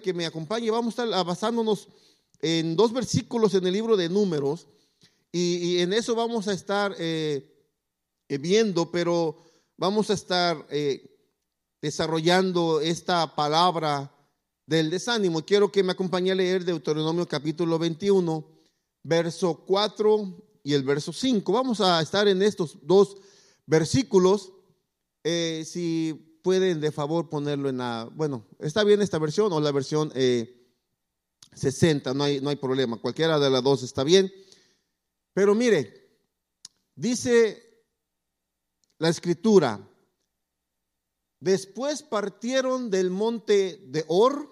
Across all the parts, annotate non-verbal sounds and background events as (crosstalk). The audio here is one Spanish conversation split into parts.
que me acompañe. Vamos a estar basándonos en dos versículos en el libro de números y, en eso vamos a estar eh, eh, viendo, pero vamos a estar eh, desarrollando esta palabra del desánimo. Quiero que me acompañe a leer Deuteronomio capítulo 21, verso 4 y el verso 5. Vamos a estar en estos dos versículos. si pueden de favor ponerlo en la, bueno, está bien esta versión o la versión 60, no hay, no hay problema, cualquiera de las dos está bien. Pero mire, dice la escritura, después partieron del monte de Or,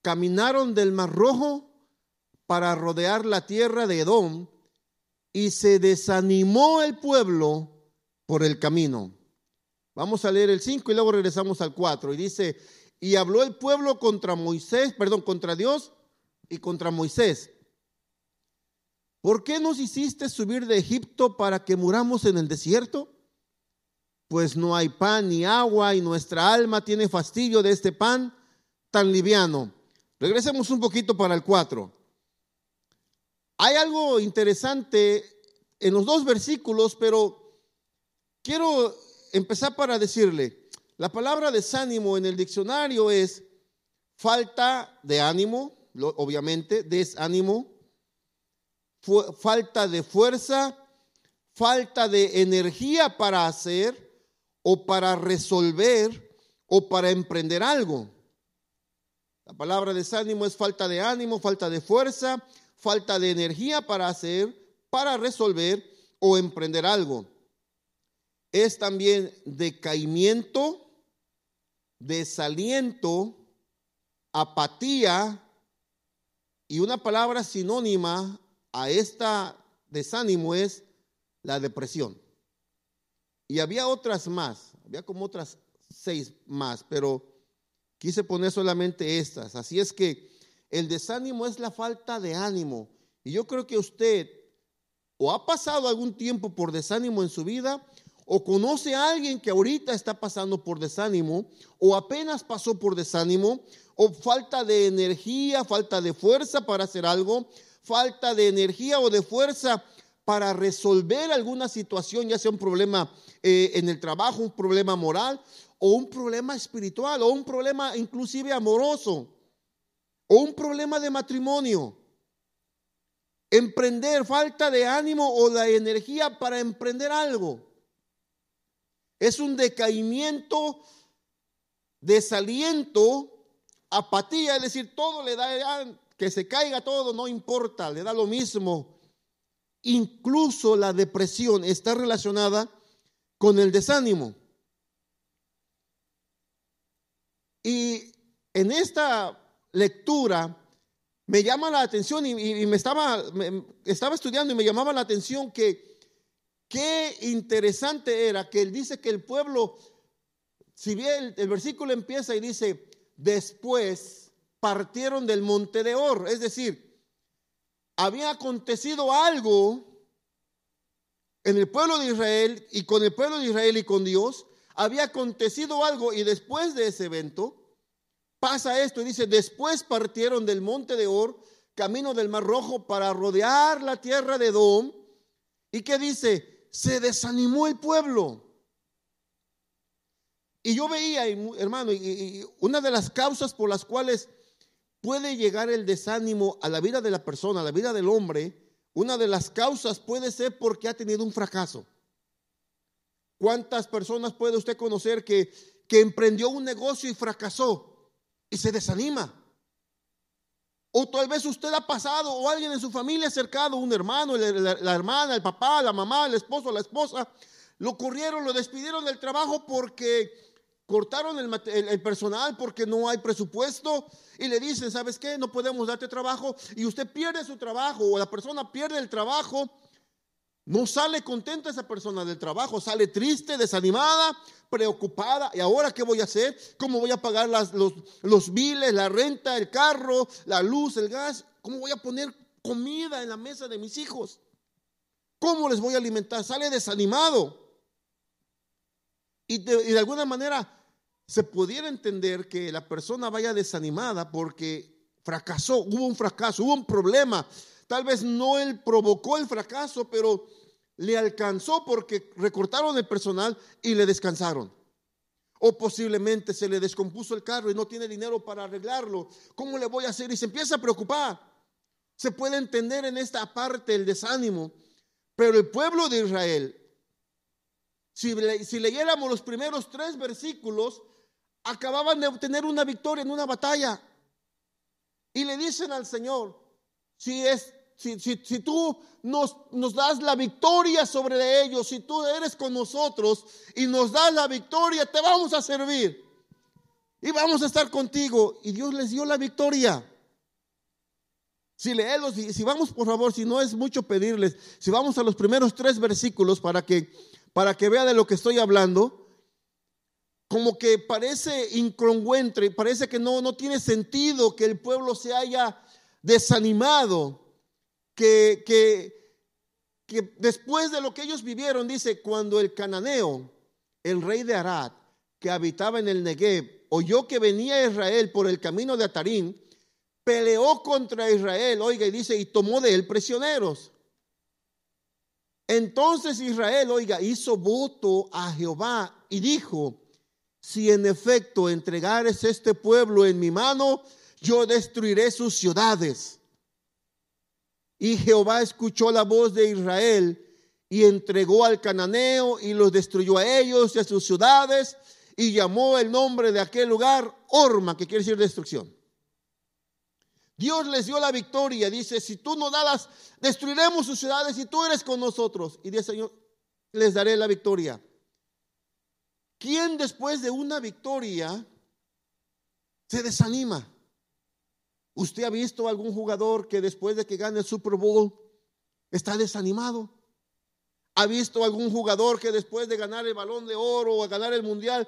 caminaron del Mar Rojo para rodear la tierra de Edom y se desanimó el pueblo por el camino. Vamos a leer el 5 y luego regresamos al 4 y dice, y habló el pueblo contra Moisés, perdón, contra Dios y contra Moisés. ¿Por qué nos hiciste subir de Egipto para que muramos en el desierto? Pues no hay pan ni agua y nuestra alma tiene fastidio de este pan tan liviano. Regresemos un poquito para el 4. Hay algo interesante en los dos versículos, pero quiero empezar para decirle, la palabra desánimo en el diccionario es falta de ánimo, obviamente, desánimo, falta de fuerza, falta de energía para hacer o para resolver o para emprender algo. La palabra desánimo es falta de ánimo, falta de fuerza, falta de energía para hacer, para resolver o emprender algo. Es también decaimiento, desaliento, apatía y una palabra sinónima a esta desánimo es la depresión. Y había otras más, había como otras seis más, pero quise poner solamente estas. Así es que el desánimo es la falta de ánimo. Y yo creo que usted o ha pasado algún tiempo por desánimo en su vida o conoce a alguien que ahorita está pasando por desánimo, o apenas pasó por desánimo, o falta de energía, falta de fuerza para hacer algo, falta de energía o de fuerza para resolver alguna situación, ya sea un problema eh, en el trabajo, un problema moral, o un problema espiritual, o un problema inclusive amoroso, o un problema de matrimonio. Emprender, falta de ánimo o de energía para emprender algo. Es un decaimiento, desaliento, apatía, es decir, todo le da, que se caiga todo, no importa, le da lo mismo. Incluso la depresión está relacionada con el desánimo. Y en esta lectura me llama la atención y, me estaba, estaba estudiando y me llamaba la atención que Qué interesante era que él dice que el pueblo, si bien el, versículo empieza y dice, después partieron del monte de Or, es decir, había acontecido algo en el pueblo de Israel y con el pueblo de Israel y con Dios, había acontecido algo y después de ese evento pasa esto y dice, después partieron del monte de Or, camino del Mar Rojo para rodear la tierra de Edom. ¿Y qué dice? Se desanimó el pueblo. Y yo veía, hermano, y una de las causas por las cuales puede llegar el desánimo a la vida de la persona, a la vida del hombre, una de las causas puede ser porque ha tenido un fracaso. ¿Cuántas personas puede usted conocer que, que emprendió un negocio y fracasó y se desanima? O tal vez usted ha pasado o alguien en su familia acercado, un hermano, la, hermana, el papá, la mamá, el esposo, la esposa, lo corrieron, lo despidieron del trabajo porque cortaron el, personal, porque no hay presupuesto y le dicen, ¿sabes qué? No podemos darte trabajo y usted pierde su trabajo o la persona pierde el trabajo no sale contenta esa persona del trabajo, sale triste, desanimada, preocupada. ¿Y ahora qué voy a hacer? ¿Cómo voy a pagar los, los biles, la renta, el carro, la luz, el gas? ¿Cómo voy a poner comida en la mesa de mis hijos? ¿Cómo les voy a alimentar? Sale desanimado. Y de, y de alguna manera se pudiera entender que la persona vaya desanimada porque fracasó, hubo un fracaso, hubo un problema. Tal vez no él provocó el fracaso, pero le alcanzó porque recortaron el personal y le descansaron. O posiblemente se le descompuso el carro y no tiene dinero para arreglarlo. ¿Cómo le voy a hacer? Y se empieza a preocupar. Se puede entender en esta parte el desánimo. Pero el pueblo de Israel, si, leyéramos los primeros tres versículos, acababan de obtener una victoria en una batalla. Y le dicen al Señor, si es si, tú nos, das la victoria sobre ellos, si tú eres con nosotros y nos das la victoria, te vamos a servir. Y vamos a estar contigo. Y Dios les dio la victoria. Si leemos, si vamos por favor, si no es mucho pedirles, si vamos a los primeros tres versículos para que, para que vea de lo que estoy hablando, como que parece incongruente, parece que no, no tiene sentido que el pueblo se haya desanimado que, que, después de lo que ellos vivieron, dice, cuando el cananeo, el rey de Arad, que habitaba en el Negev, oyó que venía Israel por el camino de Atarim, peleó contra Israel, oiga, y dice, y tomó de él prisioneros. Entonces Israel, oiga, hizo voto a Jehová y dijo, si en efecto entregares este pueblo en mi mano, yo destruiré sus ciudades. Y Jehová escuchó la voz de Israel y entregó al cananeo y los destruyó a ellos y a sus ciudades y llamó el nombre de aquel lugar Orma, que quiere decir destrucción. Dios les dio la victoria, dice, si tú no das, destruiremos sus ciudades y tú eres con nosotros. Y dice, Señor, les daré la victoria. ¿Quién después de una victoria se desanima? ¿Usted ha visto algún jugador que después de que gane el Super Bowl está desanimado? ¿Ha visto algún jugador que después de ganar el balón de oro o ganar el mundial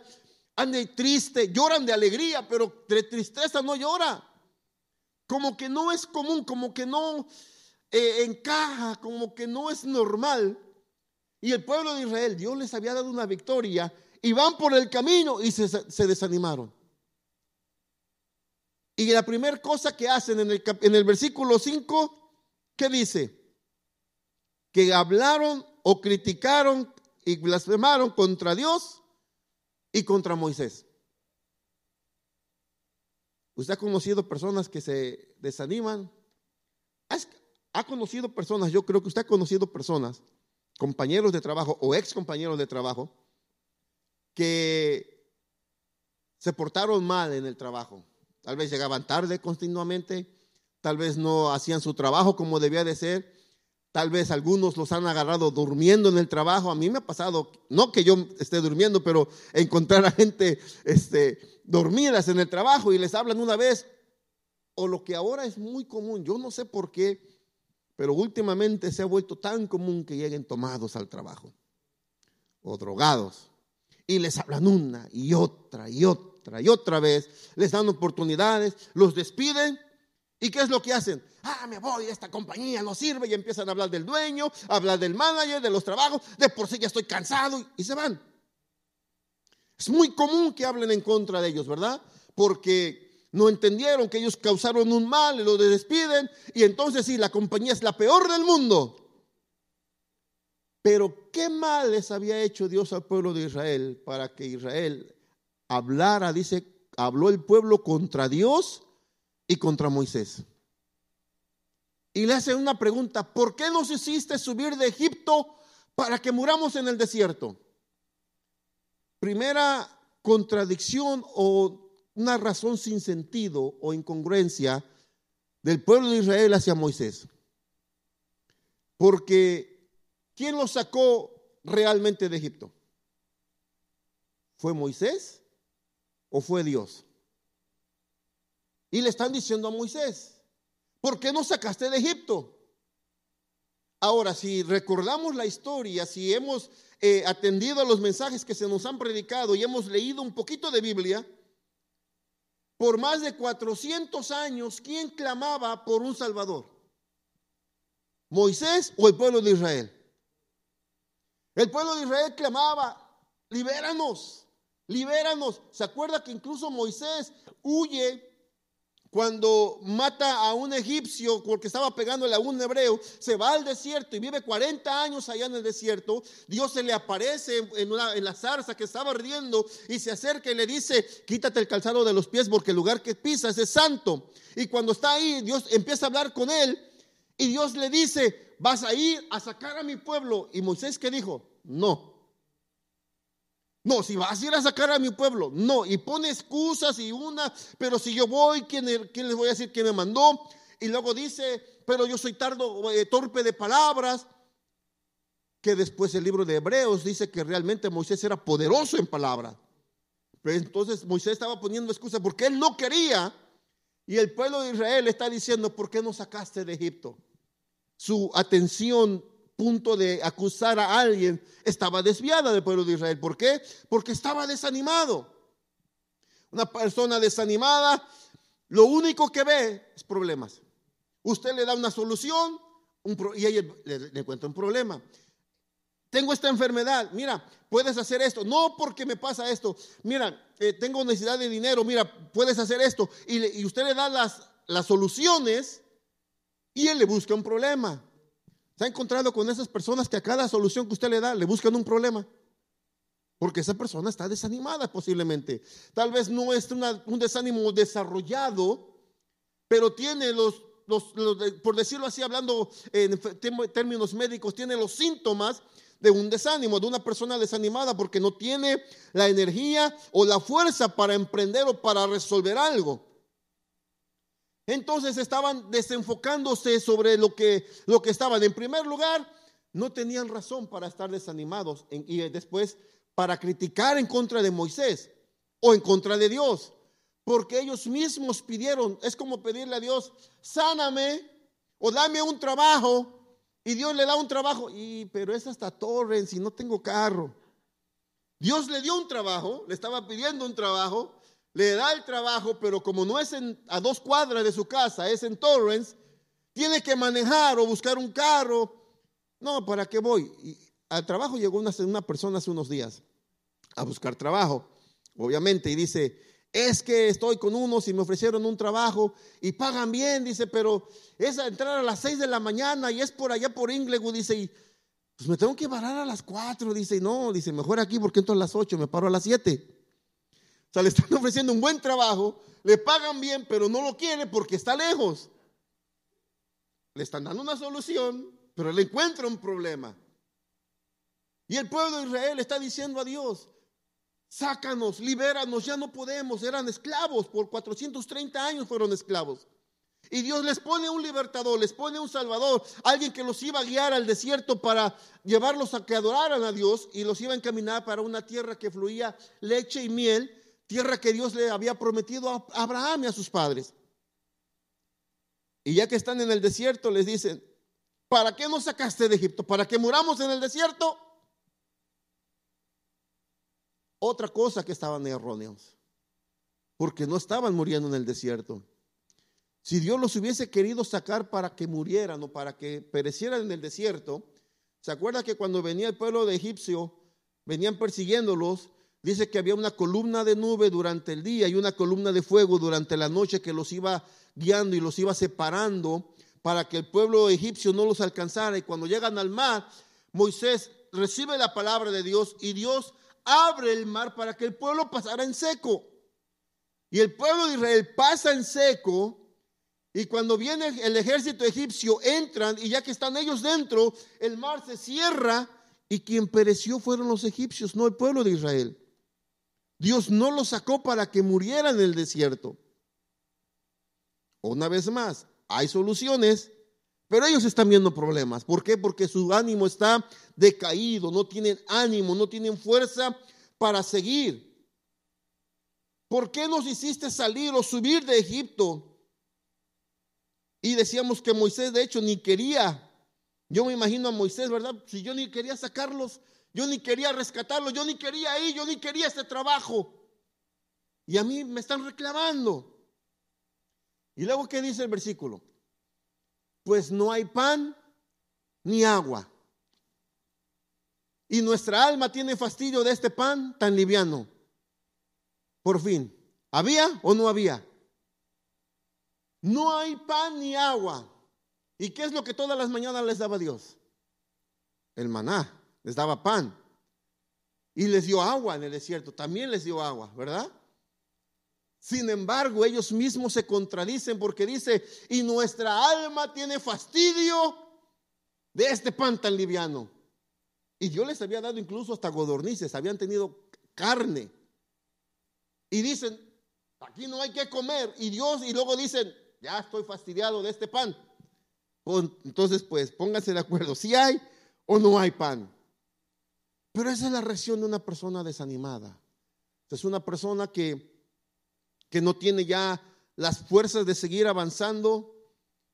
ande triste? Lloran de alegría, pero de tristeza no llora. Como que no es común, como que no eh, encaja, como que no es normal. Y el pueblo de Israel, Dios les había dado una victoria y van por el camino y se, se desanimaron. Y la primera cosa que hacen en el, en el versículo 5, ¿qué dice? Que hablaron o criticaron y blasfemaron contra Dios y contra Moisés. ¿Usted ha conocido personas que se desaniman? ¿Ha conocido personas? Yo creo que usted ha conocido personas, compañeros de trabajo o ex compañeros de trabajo, que se portaron mal en el trabajo Tal vez llegaban tarde continuamente, tal vez no hacían su trabajo como debía de ser, tal vez algunos los han agarrado durmiendo en el trabajo. A mí me ha pasado, no que yo esté durmiendo, pero encontrar a gente este, dormidas en el trabajo y les hablan una vez, o lo que ahora es muy común, yo no sé por qué, pero últimamente se ha vuelto tan común que lleguen tomados al trabajo o drogados y les hablan una y otra y otra y otra vez, les dan oportunidades, los despiden. ¿Y qué es lo que hacen? Ah, me voy, esta compañía no sirve y empiezan a hablar del dueño, hablar del manager, de los trabajos, de por sí ya estoy cansado y se van. Es muy común que hablen en contra de ellos, ¿verdad? Porque no entendieron que ellos causaron un mal y lo despiden y entonces sí, la compañía es la peor del mundo. Pero qué mal les había hecho Dios al pueblo de Israel para que Israel hablara, dice, habló el pueblo contra Dios y contra Moisés. Y le hace una pregunta, ¿por qué nos hiciste subir de Egipto para que muramos en el desierto? Primera contradicción o una razón sin sentido o incongruencia del pueblo de Israel hacia Moisés. Porque ¿quién lo sacó realmente de Egipto? ¿Fue Moisés? O fue Dios? Y le están diciendo a Moisés, ¿por qué no sacaste de Egipto? Ahora, si recordamos la historia, si hemos eh, atendido a los mensajes que se nos han predicado y hemos leído un poquito de Biblia, por más de 400 años, ¿quién clamaba por un Salvador? ¿Moisés o el pueblo de Israel? El pueblo de Israel clamaba, libéranos, libéranos. ¿Se acuerda que incluso Moisés huye cuando mata a un egipcio porque estaba pegándole a un hebreo, se va al desierto y vive 40 años allá en el desierto. Dios se le aparece en, una, en la zarza que estaba ardiendo y se acerca y le dice, quítate el calzado de los pies porque el lugar que pisas es santo. Y cuando está ahí, Dios empieza a hablar con él y Dios le dice, vas a ir a sacar a mi pueblo. Y Moisés que dijo, no. No, si vas a ir a sacar a mi pueblo, no. Y pone excusas y una, pero si yo voy, ¿quién, quién les voy a decir que me mandó? Y luego dice, pero yo soy tardo, eh, torpe de palabras. Que después el libro de Hebreos dice que realmente Moisés era poderoso en palabras. Pero entonces Moisés estaba poniendo excusas porque él no quería. Y el pueblo de Israel está diciendo, ¿por qué no sacaste de Egipto? Su atención punto de acusar a alguien, estaba desviada del pueblo de Israel. ¿Por qué? Porque estaba desanimado. Una persona desanimada, lo único que ve es problemas. Usted le da una solución y ella le, encuentra un problema. Tengo esta enfermedad, mira, puedes hacer esto. No porque me pasa esto. Mira, eh, tengo necesidad de dinero, mira, puedes hacer esto. Y, y usted le da las, las soluciones y él le busca un problema. ¿Se ha encontrado con esas personas que a cada solución que usted le da le buscan un problema? Porque esa persona está desanimada posiblemente. Tal vez no es un desánimo desarrollado, pero tiene los, por decirlo así, hablando en términos médicos, tiene los síntomas de un desánimo, de una persona desanimada porque no tiene la energía o la fuerza para emprender o para resolver algo. Entonces estaban desenfocándose sobre lo que, lo que estaban. En primer lugar, no tenían razón para estar desanimados y después para criticar en contra de Moisés o en contra de Dios. Porque ellos mismos pidieron, es como pedirle a Dios, sáname o dame un trabajo. Y Dios le da un trabajo, y, pero es hasta Torrens y no tengo carro. Dios le dio un trabajo, le estaba pidiendo un trabajo, le da el trabajo, pero como no es a dos cuadras de su casa, es en Torrance, tiene que manejar o buscar un carro. No, ¿para qué voy? Y al trabajo llegó una, una persona hace unos días a buscar trabajo, obviamente, y dice, es que estoy con unos y me ofrecieron un trabajo y pagan bien, dice, pero es a entrar a las seis de la mañana y es por allá por Inglewood, dice, y pues me tengo que parar a las cuatro, dice, y no, dice, mejor aquí porque entro a las ocho, me paro a las siete. O sea, le están (laughs) ofreciendo un buen trabajo, le pagan bien, pero no lo quiere porque está lejos. Le están dando una solución, pero le encuentra un problema. Y el pueblo de Israel está diciendo a Dios, sácanos, libéranos, ya no podemos, eran esclavos, por 430 años fueron esclavos. Y Dios les pone un libertador, les pone un salvador, alguien que los iba a guiar al desierto para llevarlos a que adoraran a Dios y los iba a encaminar para una tierra que fluía leche y miel tierra que Dios le había prometido a Abraham y a sus padres. Y ya que están en el desierto, les dicen, ¿para qué nos sacaste de Egipto? ¿Para que muramos en el desierto? Otra cosa que estaban erróneos, porque no estaban muriendo en el desierto. Si Dios los hubiese querido sacar para que murieran o para que perecieran en el desierto, ¿se acuerda que cuando venía el pueblo de Egipcio, venían persiguiéndolos Dice que había una columna de nube durante el día y una columna de fuego durante la noche que los iba guiando y los iba separando para que el pueblo egipcio no los alcanzara. Y cuando llegan al mar, Moisés recibe la palabra de Dios y Dios abre el mar para que el pueblo pasara en seco. Y el pueblo de Israel pasa en seco y cuando viene el ejército egipcio entran y ya que están ellos dentro, el mar se cierra y quien pereció fueron los egipcios, no el pueblo de Israel. Dios no los sacó para que murieran en el desierto. Una vez más, hay soluciones, pero ellos están viendo problemas. ¿Por qué? Porque su ánimo está decaído, no tienen ánimo, no tienen fuerza para seguir. ¿Por qué nos hiciste salir o subir de Egipto? Y decíamos que Moisés de hecho ni quería. Yo me imagino a Moisés, ¿verdad? Si yo ni quería sacarlos, yo ni quería rescatarlo, yo ni quería ir, yo ni quería este trabajo. Y a mí me están reclamando. Y luego, ¿qué dice el versículo? Pues no hay pan ni agua. Y nuestra alma tiene fastidio de este pan tan liviano. Por fin, ¿había o no había? No hay pan ni agua. ¿Y qué es lo que todas las mañanas les daba Dios? El maná, les daba pan. Y les dio agua en el desierto, también les dio agua, ¿verdad? Sin embargo, ellos mismos se contradicen porque dice, y nuestra alma tiene fastidio de este pan tan liviano. Y Dios les había dado incluso hasta godornices, habían tenido carne. Y dicen, aquí no hay que comer. Y Dios, y luego dicen, ya estoy fastidiado de este pan. Entonces, pues, pónganse de acuerdo, si hay o no hay pan. Pero esa es la reacción de una persona desanimada. Es una persona que que no tiene ya las fuerzas de seguir avanzando.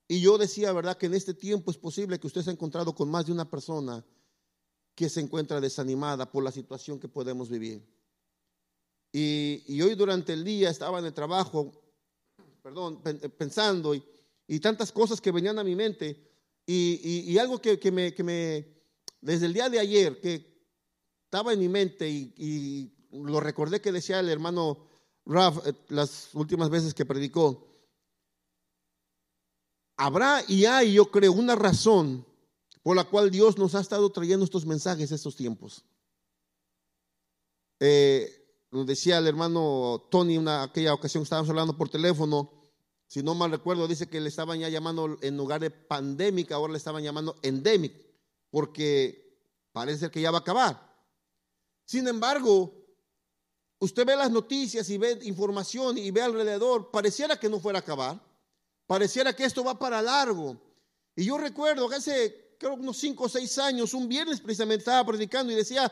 Y yo decía, ¿verdad? Que en este tiempo es posible que usted se ha encontrado con más de una persona que se encuentra desanimada por la situación que podemos vivir. Y, hoy durante el día estaba en el trabajo, perdón, pensando y, tantas cosas que venían a mi mente. Y, algo que, me, que, me, desde el día de ayer, que estaba en mi mente y, lo recordé que decía el hermano Raf, eh, las últimas veces que predicó, habrá y hay, yo creo, una razón por la cual Dios nos ha estado trayendo estos mensajes estos tiempos. Eh, nos decía el hermano Tony en aquella ocasión estábamos hablando por teléfono, si no mal recuerdo, dice que le estaban ya llamando en lugar de pandémica, ahora le estaban llamando endemic, porque parece que ya va a acabar. Sin embargo, usted ve las noticias y ve información y ve alrededor, pareciera que no fuera a acabar, pareciera que esto va para largo. Y yo recuerdo que hace, creo, unos cinco o seis años, un viernes precisamente estaba predicando y decía,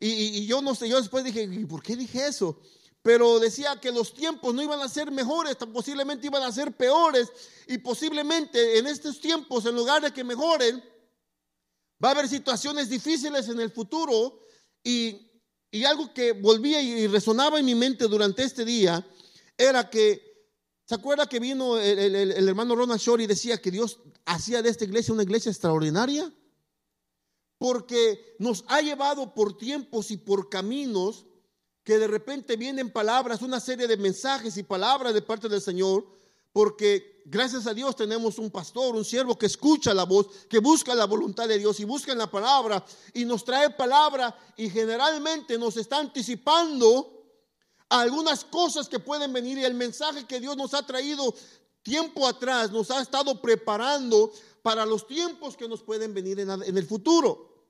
y, yo no sé, yo después dije, ¿y por qué dije eso? Pero decía que los tiempos no iban a ser mejores, posiblemente iban a ser peores, y posiblemente en estos tiempos, en lugar de que mejoren, va a haber situaciones difíciles en el futuro y y algo que volvía y resonaba en mi mente durante este día era que, ¿se acuerda que vino el, hermano Ronald Shore y decía que Dios hacía de esta iglesia una iglesia extraordinaria? Porque nos ha llevado por tiempos y por caminos que de repente vienen palabras, una serie de mensajes y palabras de parte del Señor, porque gracias a Dios tenemos un pastor, un siervo que escucha la voz, que busca la voluntad de Dios y busca en la palabra y nos trae palabra y generalmente nos está anticipando algunas cosas que pueden venir y el mensaje que Dios nos ha traído tiempo atrás nos ha estado preparando para los tiempos que nos pueden venir en, el futuro.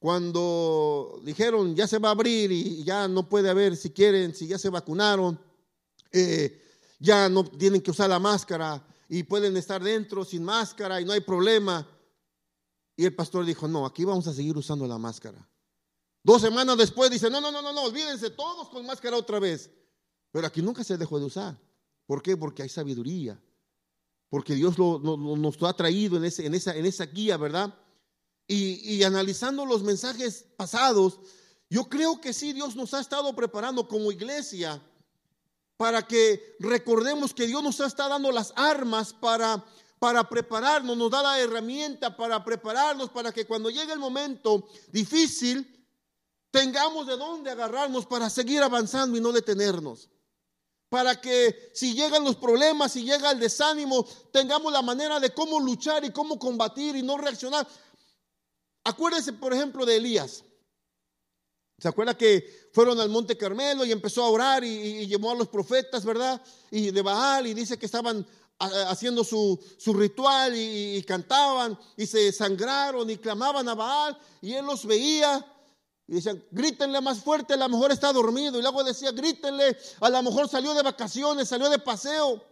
Cuando dijeron ya se va a abrir y ya no puede haber, si quieren, si ya se vacunaron, eh, ya no tienen que usar la máscara y pueden estar dentro sin máscara y no hay problema. Y el pastor dijo, no, aquí vamos a seguir usando la máscara. Dos semanas después dice, no, no, no, no, no, olvídense todos con máscara otra vez. Pero aquí nunca se dejó de usar. ¿Por qué? Porque hay sabiduría. Porque Dios nos lo ha traído en esa guía, ¿verdad? Y, y analizando los mensajes pasados, yo creo que sí, Dios nos ha estado preparando como iglesia para que recordemos que Dios nos está dando las armas para, para prepararnos, nos da la herramienta para prepararnos, para que cuando llegue el momento difícil, tengamos de dónde agarrarnos para seguir avanzando y no detenernos. Para que si llegan los problemas, si llega el desánimo, tengamos la manera de cómo luchar y cómo combatir y no reaccionar. Acuérdense, por ejemplo, de Elías. ¿Se acuerda que fueron al Monte Carmelo y empezó a orar y, llamó a los profetas, ¿verdad? Y de Baal y dice que estaban haciendo su, ritual y, cantaban y se sangraron y clamaban a Baal y él los veía y decían, grítenle más fuerte, a lo mejor está dormido. Y luego decía, grítenle, a lo mejor salió de vacaciones, salió de paseo.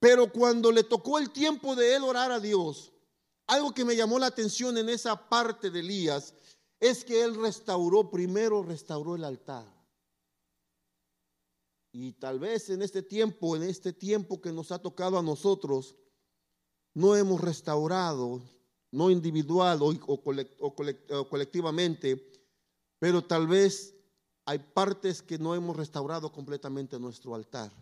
Pero cuando le tocó el tiempo de él orar a Dios, algo que me llamó la atención en esa parte de Elías es que Él restauró, primero restauró el altar. Y tal vez en este tiempo, en este tiempo que nos ha tocado a nosotros, no hemos restaurado, no individual o, colectivamente, pero tal vez hay partes que no hemos restaurado completamente nuestro altar.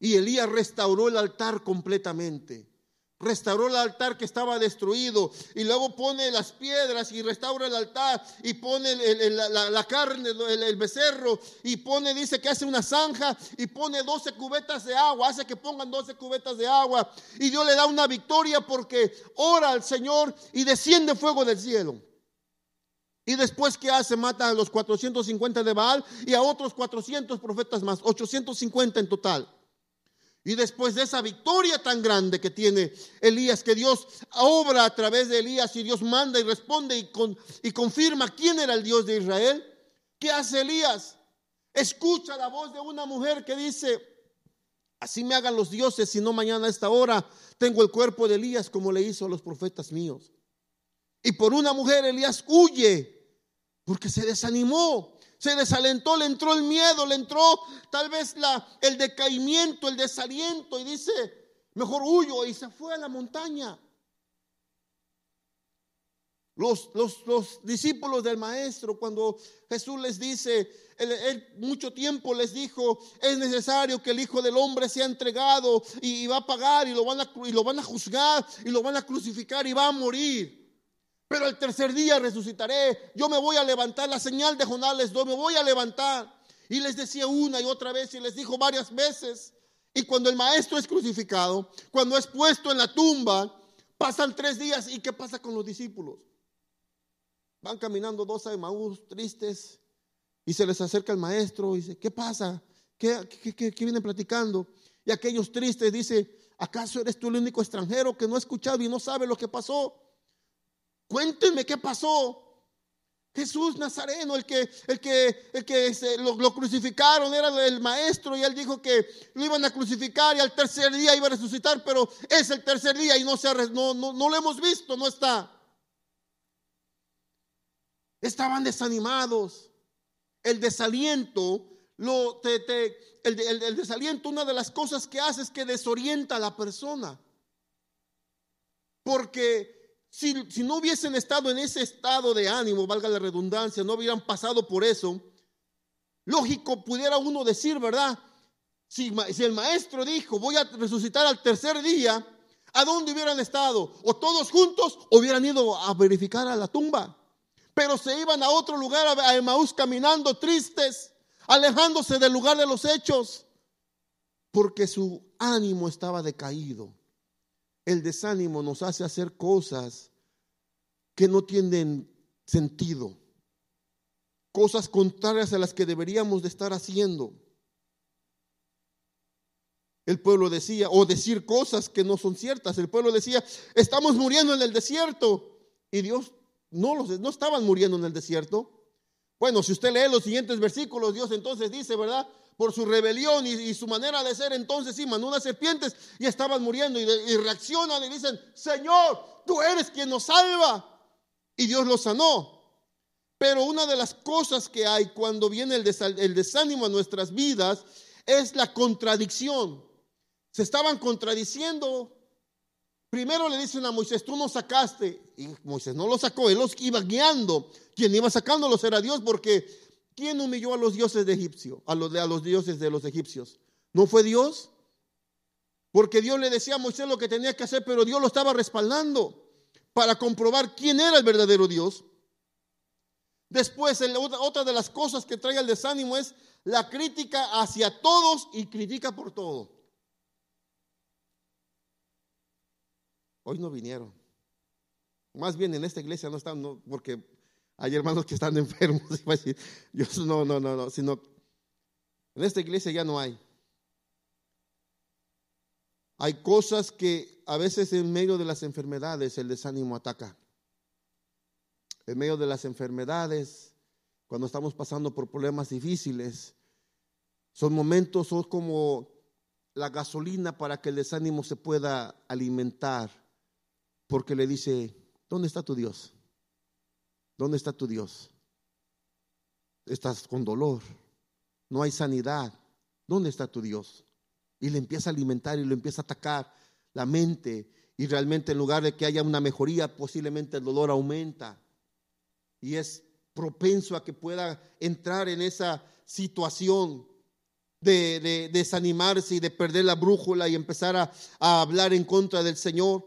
Y Elías restauró el altar completamente. Restauró el altar que estaba destruido y luego pone las piedras y restaura el altar y pone la, carne, el, becerro y pone, dice que hace una zanja y pone 12 cubetas de agua, hace que pongan 12 cubetas de agua y Dios le da una victoria porque ora al Señor y desciende fuego del cielo. Y después, ¿qué hace? Mata a los 450 de Baal y a otros 400 profetas más, 850 en total. Y después de esa victoria tan grande que tiene Elías, que Dios obra a través de Elías y Dios manda y responde y, y confirma quién era el Dios de Israel, ¿qué hace Elías? Escucha la voz de una mujer que dice, así me hagan los dioses, si no mañana a esta hora tengo el cuerpo de Elías como le hizo a los profetas míos. Y por una mujer Elías huye porque se desanimó se desalentó, le entró el miedo, le entró tal vez la, el decaimiento, el desaliento y dice, mejor huyo y se fue a la montaña. Los, los, los, discípulos del maestro, cuando Jesús les dice, él, mucho tiempo les dijo, es necesario que el Hijo del Hombre sea entregado y, va a pagar y lo, van a, y lo van a juzgar y lo van a crucificar y va a morir. Pero el tercer día resucitaré. Yo me voy a levantar. La señal de Jonás les doy. Me voy a levantar. Y les decía una y otra vez y les dijo varias veces. Y cuando el maestro es crucificado, cuando es puesto en la tumba, pasan tres días. ¿Y qué pasa con los discípulos? Van caminando dos a Emaús tristes y se les acerca el maestro y dice, ¿qué pasa? ¿Qué, qué, qué vienen platicando? Y aquellos tristes dice, ¿acaso eres tú el único extranjero que no ha escuchado y no sabe lo que pasó? Cuéntenme qué pasó. Jesús Nazareno, el que, el que, el que lo, crucificaron, era el maestro y él dijo que lo iban a crucificar y al tercer día iba a resucitar, pero es el tercer día y no, se no, no, no lo hemos visto, no está. Estaban desanimados. El desaliento, lo, el, el desaliento, una de las cosas que hace es que desorienta a la persona. Porque si, no hubiesen estado en ese estado de ánimo, valga la redundancia, no hubieran pasado por eso, lógico pudiera uno decir, ¿verdad? Si, si el maestro dijo, voy a resucitar al tercer día, ¿a dónde hubieran estado? O todos juntos hubieran ido a verificar a la tumba. Pero se iban a otro lugar, a Emaús, caminando tristes, alejándose del lugar de los hechos, porque su ánimo estaba decaído el desánimo nos hace hacer cosas que no tienen sentido, cosas contrarias a las que deberíamos de estar haciendo. El pueblo decía, o decir cosas que no son ciertas. El pueblo decía, estamos muriendo en el desierto. Y Dios no, los, no estaban muriendo en el desierto. Bueno, si usted lee los siguientes versículos, Dios entonces dice, ¿verdad? Por su rebelión y, su manera de ser, entonces sí, mandó unas serpientes y estaban muriendo y, reaccionan y dicen, Señor, tú eres quien nos salva. Y Dios los sanó. Pero una de las cosas que hay cuando viene el, desánimo a nuestras vidas es la contradicción. Se estaban contradiciendo. Primero le dicen a Moisés, tú nos sacaste. Y Moisés no lo sacó, él los iba guiando. Quien iba sacándolos era Dios porque ¿Quién humilló a los dioses de Egipcio? A los, dioses de los egipcios. ¿No fue Dios? Porque Dios le decía a Moisés lo que tenía que hacer, pero Dios lo estaba respaldando para comprobar quién era el verdadero Dios. Después, otra de las cosas que trae el desánimo es la crítica hacia todos y critica por todo. Hoy no vinieron. Más bien en esta iglesia no están, porque hay hermanos que están (laughs) enfermos. no, no, no, no, sino en esta iglesia ya no hay. Hay cosas que a veces en medio de las enfermedades el desánimo ataca. En medio de las enfermedades, cuando estamos pasando por problemas difíciles, son momentos, son como la gasolina para que el desánimo se pueda alimentar, porque le dice, ¿dónde está tu Dios? ¿Dónde está tu Dios? Estás con dolor, no hay sanidad. ¿Dónde está tu Dios? Y le empieza a alimentar y le empieza a atacar la mente. Y realmente en lugar de que haya una mejoría, posiblemente el dolor aumenta. Y es propenso a que pueda entrar en esa situación. de, desanimarse y de perder la brújula y empezar a, a hablar en contra del Señor.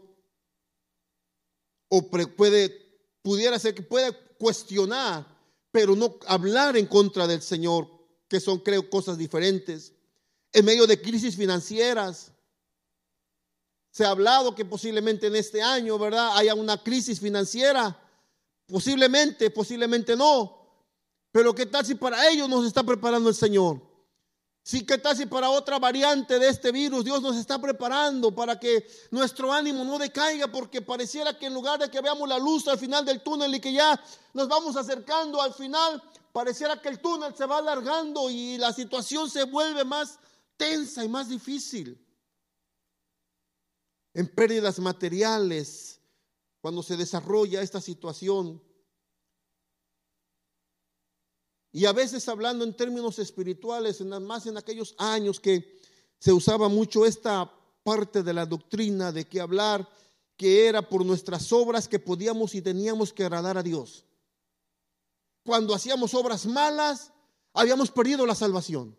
O puede, pudiera ser que pueda cuestionar, pero no hablar en contra del Señor, que son, creo, cosas diferentes. En medio de crisis financieras, se ha hablado que posiblemente en este año, ¿verdad? Haya una crisis financiera. Posiblemente, posiblemente no. Pero ¿qué tal si para ellos nos está preparando el Señor? Sí, ¿qué tal si para otra variante de este virus Dios nos está preparando para que nuestro ánimo no decaiga? Porque pareciera que en lugar de que veamos la luz al final del túnel y que ya nos vamos acercando al final, pareciera que el túnel se va alargando y la situación se vuelve más tensa y más difícil en pérdidas materiales cuando se desarrolla esta situación. Y a veces hablando en términos espirituales, más en aquellos años que se usaba mucho esta parte de la doctrina de que hablar que era por nuestras obras que podíamos y teníamos que agradar a Dios. Cuando hacíamos obras malas, habíamos perdido la salvación.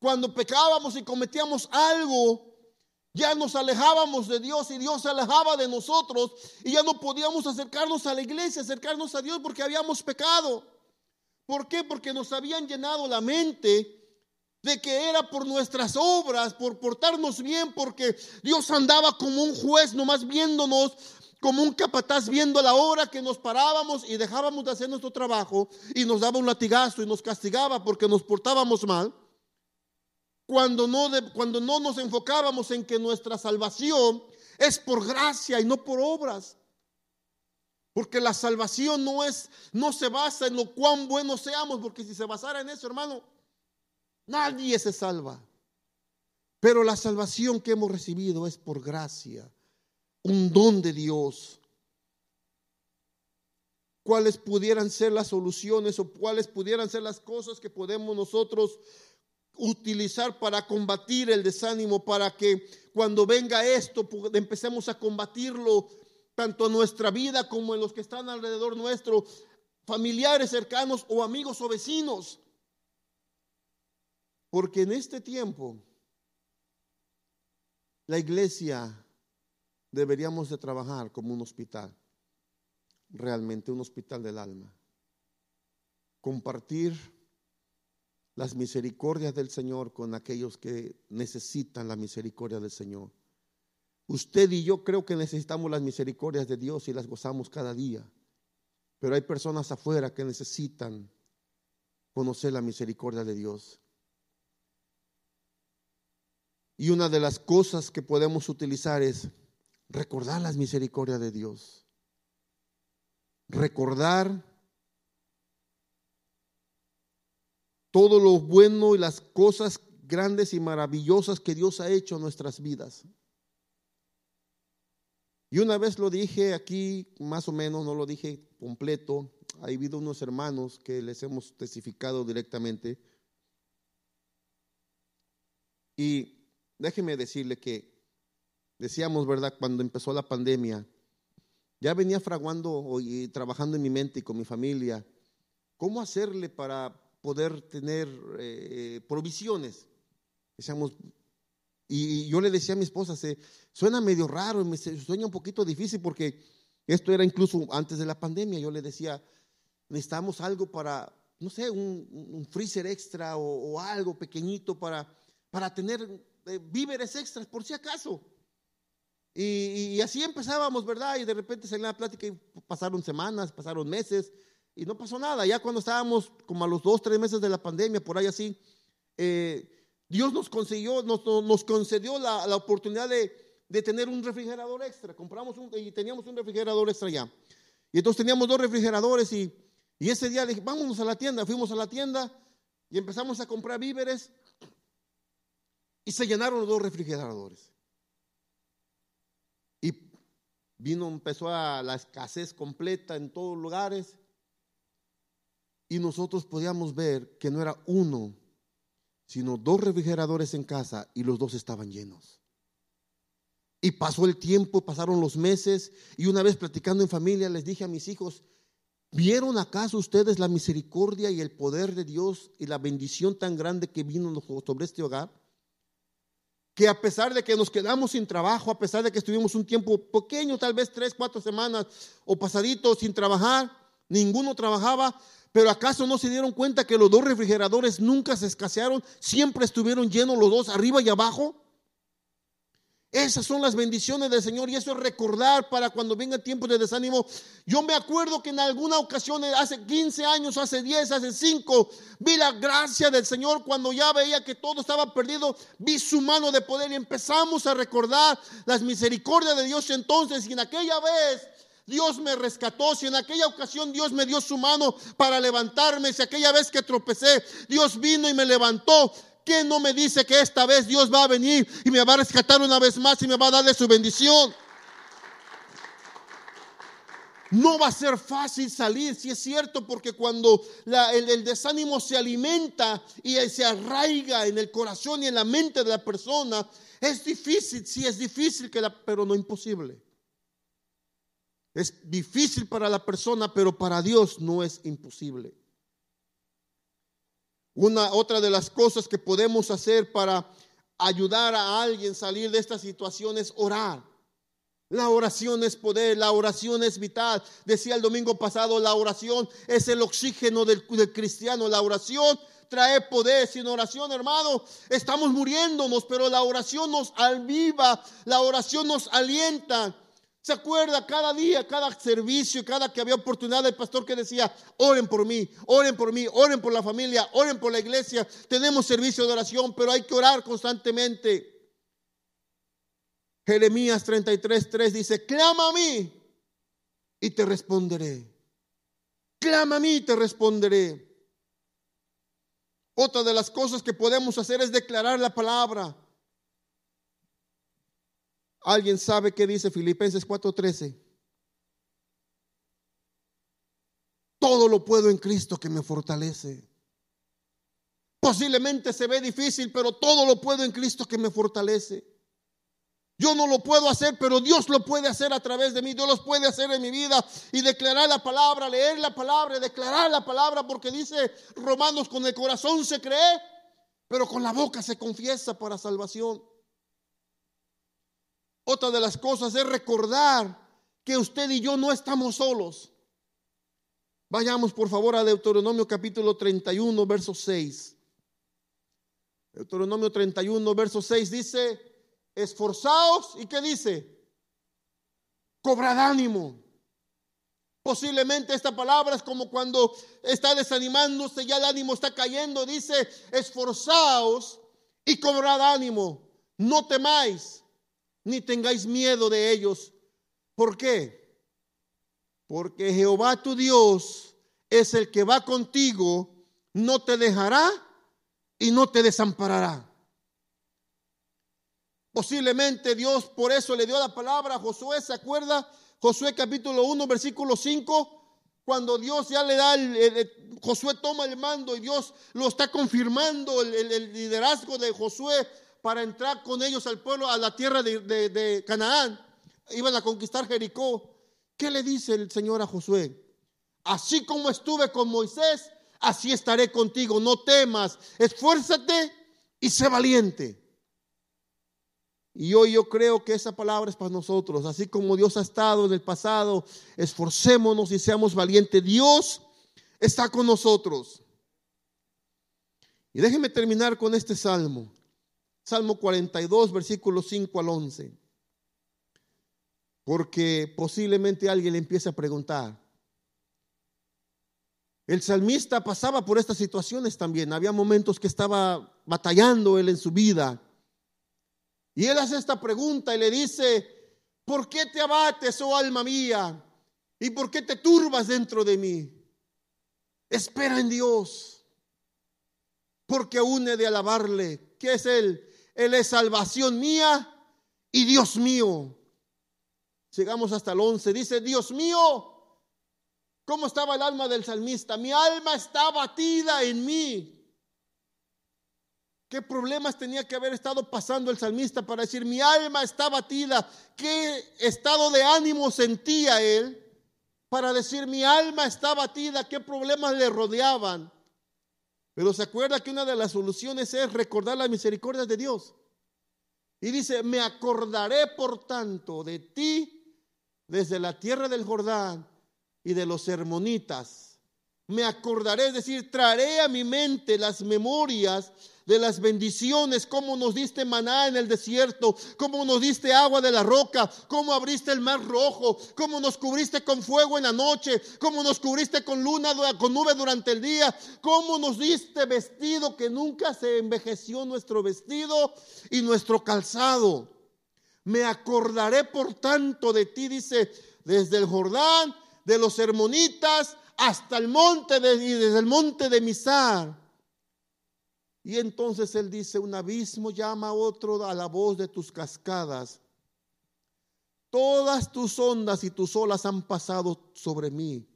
Cuando pecábamos y cometíamos algo ya nos alejábamos de Dios y Dios se alejaba de nosotros y ya no podíamos acercarnos a la iglesia, acercarnos a Dios porque habíamos pecado. ¿Por qué? Porque nos habían llenado la mente de que era por nuestras obras, por portarnos bien, porque Dios andaba como un juez, nomás viéndonos como un capataz viendo la hora que nos parábamos y dejábamos de hacer nuestro trabajo y nos daba un latigazo y nos castigaba porque nos portábamos mal cuando no, cuando no nos enfocábamos en que nuestra salvación es por gracia y no por obras. Porque la salvación no es, no se basa en lo cuán buenos seamos, porque si se basara en eso, hermano, nadie se salva. Pero la salvación que hemos recibido es por gracia, un don de Dios. ¿Cuáles pudieran ser las soluciones o cuáles pudieran ser las cosas que podemos nosotros utilizar para combatir el desánimo, para que cuando venga esto empecemos a combatirlo tanto en nuestra vida como en los que están alrededor nuestro, familiares cercanos o amigos o vecinos. Porque en este tiempo la iglesia deberíamos de trabajar como un hospital, realmente un hospital del alma. Compartir las misericordias del Señor con aquellos que necesitan la misericordia del Señor. Usted y yo creo que necesitamos las misericordias de Dios y las gozamos cada día. Pero hay personas afuera que necesitan conocer la misericordia de Dios. Y una de las cosas que podemos utilizar es recordar las misericordias de Dios. Recordar todo lo bueno y las cosas grandes y maravillosas que Dios ha hecho en nuestras vidas. Y una vez lo dije aquí, más o menos, no lo dije completo, ha habido unos hermanos que les hemos testificado directamente. Y déjeme decirle que decíamos, ¿verdad? Cuando empezó la pandemia, ya venía fraguando y trabajando en mi mente y con mi familia, ¿cómo hacerle para poder tener eh, provisiones. Decíamos, y yo le decía a mi esposa, se, suena medio raro, me sueña un poquito difícil porque esto era incluso antes de la pandemia. Yo le decía, necesitamos algo para, no sé, un, freezer extra o, algo pequeñito para, para tener eh, víveres extras por si acaso. Y, y, así empezábamos, ¿verdad? Y de repente salía la plática y pasaron semanas, pasaron meses, y no pasó nada. Ya cuando estábamos como a los dos, tres meses de la pandemia, por ahí así, eh, Dios nos consiguió, nos, nos concedió la, oportunidad de, tener un refrigerador extra. Compramos un, y teníamos un refrigerador extra ya. Y entonces teníamos dos refrigeradores y, y ese día dije, vámonos a la tienda. Fuimos a la tienda y empezamos a comprar víveres y se llenaron los dos refrigeradores. Y vino, empezó a la escasez completa en todos lugares y nosotros podíamos ver que no era uno, sino dos refrigeradores en casa y los dos estaban llenos. Y pasó el tiempo, pasaron los meses y una vez platicando en familia les dije a mis hijos, ¿Vieron acaso ustedes la misericordia y el poder de Dios y la bendición tan grande que vino sobre este hogar? Que a pesar de que nos quedamos sin trabajo, a pesar de que estuvimos un tiempo pequeño, tal vez tres, cuatro semanas o pasaditos sin trabajar, ninguno trabajaba, pero ¿acaso no se dieron cuenta que los dos refrigeradores nunca se escasearon? Siempre estuvieron llenos los dos, arriba y abajo. Esas son las bendiciones del Señor y eso es recordar para cuando venga tiempos de desánimo. Yo me acuerdo que en alguna ocasión, hace 15 años, hace 10, hace 5, vi la gracia del Señor cuando ya veía que todo estaba perdido. Vi su mano de poder y empezamos a recordar las misericordias de Dios entonces. Y en aquella vez Dios me rescató, si en aquella ocasión Dios me dio su mano para levantarme, si aquella vez que tropecé, Dios vino y me levantó, ¿qué no me dice que esta vez Dios va a venir y me va a rescatar una vez más y me va a darle su bendición? No va a ser fácil salir, si es cierto, porque cuando el, desánimo se alimenta y se arraiga en el corazón y en la mente de la persona, es difícil, sí es difícil, que la, pero no imposible. Es difícil para la persona, pero para Dios no es imposible. Una otra de las cosas que podemos hacer para ayudar a alguien salir de esta situación es orar. La oración es poder, la oración es vital. Decía el domingo pasado, la oración es el oxígeno del, del cristiano. La oración trae poder. Sin oración, hermano, estamos muriéndonos, pero la oración nos alviva, la oración nos alienta. ¿Se acuerda cada día, cada servicio, cada que había oportunidad el pastor que decía, oren por mí, oren por mí, oren por la familia, oren por la iglesia? Tenemos servicio de oración, pero hay que orar constantemente. Jeremías 33, 3 dice, clama a mí y te responderé. Clama a mí y te responderé. Otra de las cosas que podemos hacer es declarar la palabra. ¿Alguien sabe qué dice Filipenses 4:13? Todo lo puedo en Cristo que me fortalece. Posiblemente se ve difícil, pero todo lo puedo en Cristo que me fortalece. Yo no lo puedo hacer, pero Dios lo puede hacer a través de mí. Dios lo puede hacer en mi vida y declarar la palabra, leer la palabra, declarar la palabra, porque dice Romanos, con el corazón se cree, pero con la boca se confiesa para salvación. Otra de las cosas es recordar que usted y yo no estamos solos. Vayamos por favor a Deuteronomio capítulo 31, verso 6. Deuteronomio 31, verso 6 dice, esforzaos y qué dice, cobrad ánimo. Posiblemente esta palabra es como cuando está desanimándose, ya el ánimo está cayendo. Dice, esforzaos y cobrad ánimo. No temáis ni tengáis miedo de ellos. ¿Por qué? Porque Jehová tu Dios es el que va contigo, no te dejará y no te desamparará. Posiblemente Dios por eso le dio la palabra a Josué, ¿se acuerda? Josué capítulo 1, versículo 5, cuando Dios ya le da, Josué toma el mando y Dios lo está confirmando, el liderazgo de Josué para entrar con ellos al pueblo, a la tierra de, Canaán. Iban a conquistar Jericó. ¿Qué le dice el Señor a Josué? Así como estuve con Moisés, así estaré contigo. No temas, esfuérzate y sé valiente. Y hoy yo creo que esa palabra es para nosotros. Así como Dios ha estado en el pasado, esforcémonos y seamos valientes. Dios está con nosotros. Y déjenme terminar con este salmo. Salmo 42, versículos 5 al 11. Porque posiblemente alguien le empiece a preguntar. El salmista pasaba por estas situaciones también. Había momentos que estaba batallando él en su vida. Y él hace esta pregunta y le dice, ¿por qué te abates, oh alma mía? ¿Y por qué te turbas dentro de mí? Espera en Dios, porque aún he de alabarle. ¿Qué es Él? Él es salvación mía y Dios mío. Llegamos hasta el 11. Dice, Dios mío, ¿cómo estaba el alma del salmista? Mi alma está batida en mí. ¿Qué problemas tenía que haber estado pasando el salmista para decir, mi alma está batida? ¿Qué estado de ánimo sentía él para decir mi alma está batida, qué problemas le rodeaban. Pero se acuerda que una de las soluciones es recordar las misericordias de Dios. Y dice, me acordaré por tanto de ti desde la tierra del Jordán y de los hermonitas. Me acordaré, es decir, traeré a mi mente las memorias de las bendiciones, cómo nos diste maná en el desierto, cómo nos diste agua de la roca, cómo abriste el mar rojo, cómo nos cubriste con fuego en la noche, cómo nos cubriste con luna, con nube durante el día, cómo nos diste vestido que nunca se envejeció nuestro vestido y nuestro calzado. Me acordaré por tanto de ti, dice, desde el Jordán, de los hermonitas, hasta el monte de, y desde el monte de Misar y entonces él dice, un abismo llama a otro a la voz de tus cascadas. Todas tus ondas y tus olas han pasado sobre mí.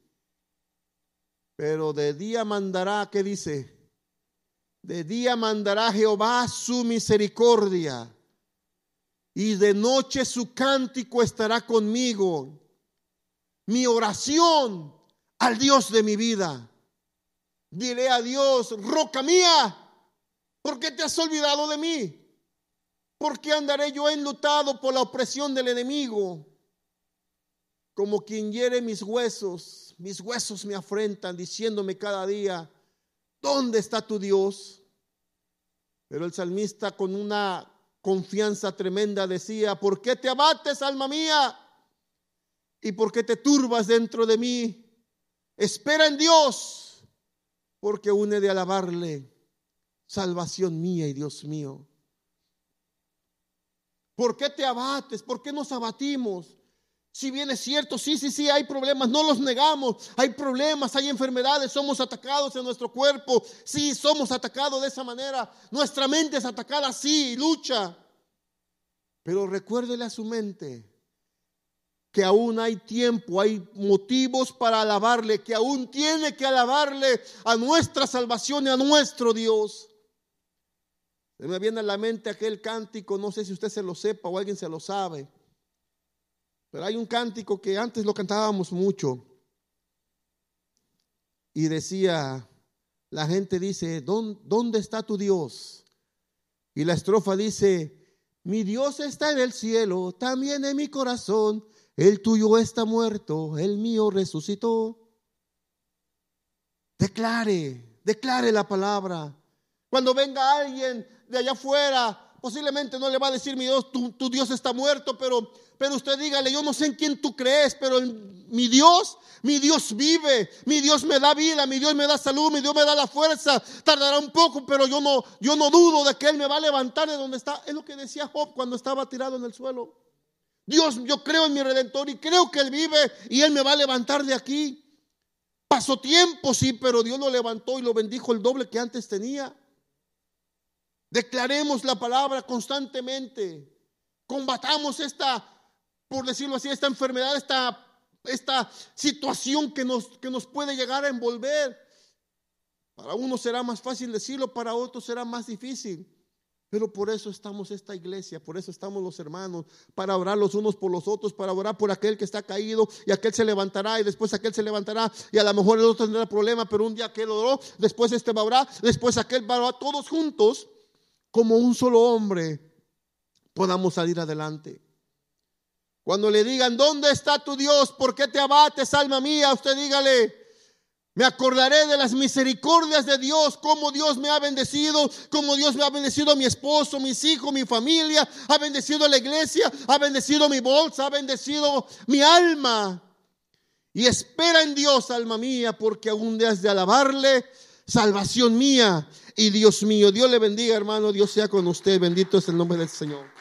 Pero de día mandará, ¿qué dice? De día mandará Jehová su misericordia. Y de noche su cántico estará conmigo. Mi oración al Dios de mi vida. Diré a Dios, roca mía ¿Por qué te has olvidado de mí? ¿Por qué andaré yo enlutado por la opresión del enemigo? Como quien hiere mis huesos, mis huesos me afrentan diciéndome cada día, ¿dónde está tu Dios? Pero el salmista con una confianza tremenda decía, ¿por qué te abates, alma mía? ¿Y por qué te turbas dentro de mí? Espera en Dios, porque une de alabarle salvación mía y Dios mío. ¿Por qué te abates? ¿Por qué nos abatimos? Si bien es cierto, sí, sí, sí, hay problemas, no los negamos, hay problemas, hay enfermedades, somos atacados en nuestro cuerpo, sí, somos atacados de esa manera, nuestra mente es atacada, sí, lucha. Pero recuérdele a su mente que aún hay tiempo, hay motivos para alabarle, que aún tiene que alabarle a nuestra salvación y a nuestro Dios. Me viene a la mente aquel cántico, no sé si usted se lo sepa o alguien se lo sabe, pero hay un cántico que antes lo cantábamos mucho y decía, la gente dice, ¿dónde está tu Dios? Y la estrofa dice, mi Dios está en el cielo, también en mi corazón, el tuyo está muerto, el mío resucitó. Declare, declare la palabra. Cuando venga alguien de allá afuera posiblemente no le va a decir mi Dios, tu, Dios está muerto, pero, pero usted dígale, yo no sé en quién tú crees, pero mi Dios, mi Dios vive, mi Dios me da vida, mi Dios me da salud, mi Dios me da la fuerza, tardará un poco, pero yo no, yo no dudo de que Él me va a levantar de donde está. Es lo que decía Job cuando estaba tirado en el suelo. Dios, yo creo en mi redentor y creo que Él vive y Él me va a levantar de aquí. Pasó tiempo, sí, pero Dios lo levantó y lo bendijo el doble que antes tenía. Declaremos la palabra constantemente. Combatamos esta, por decirlo así, esta enfermedad, esta, esta situación que nos, que nos puede llegar a envolver. Para uno será más fácil decirlo, para otros será más difícil. Pero por eso estamos esta iglesia, por eso estamos los hermanos, para orar los unos por los otros, para orar por aquel que está caído y aquel se levantará y después aquel se levantará y a lo mejor el otro tendrá problema, pero un día aquel oró, después este va a orar, después aquel va a orar, todos juntos como un solo hombre podamos salir adelante. Cuando le digan, ¿dónde está tu Dios? ¿Por qué te abates, alma mía? Usted dígale, me acordaré de las misericordias de Dios, cómo Dios me ha bendecido, cómo Dios me ha bendecido a mi esposo, mis hijos, mi familia, ha bendecido la iglesia, ha bendecido mi bolsa, ha bendecido mi alma. Y espera en Dios, alma mía, porque aún has de alabarle, salvación mía y Dios mío. Dios le bendiga, hermano. Dios sea con usted. Bendito es el nombre del Señor.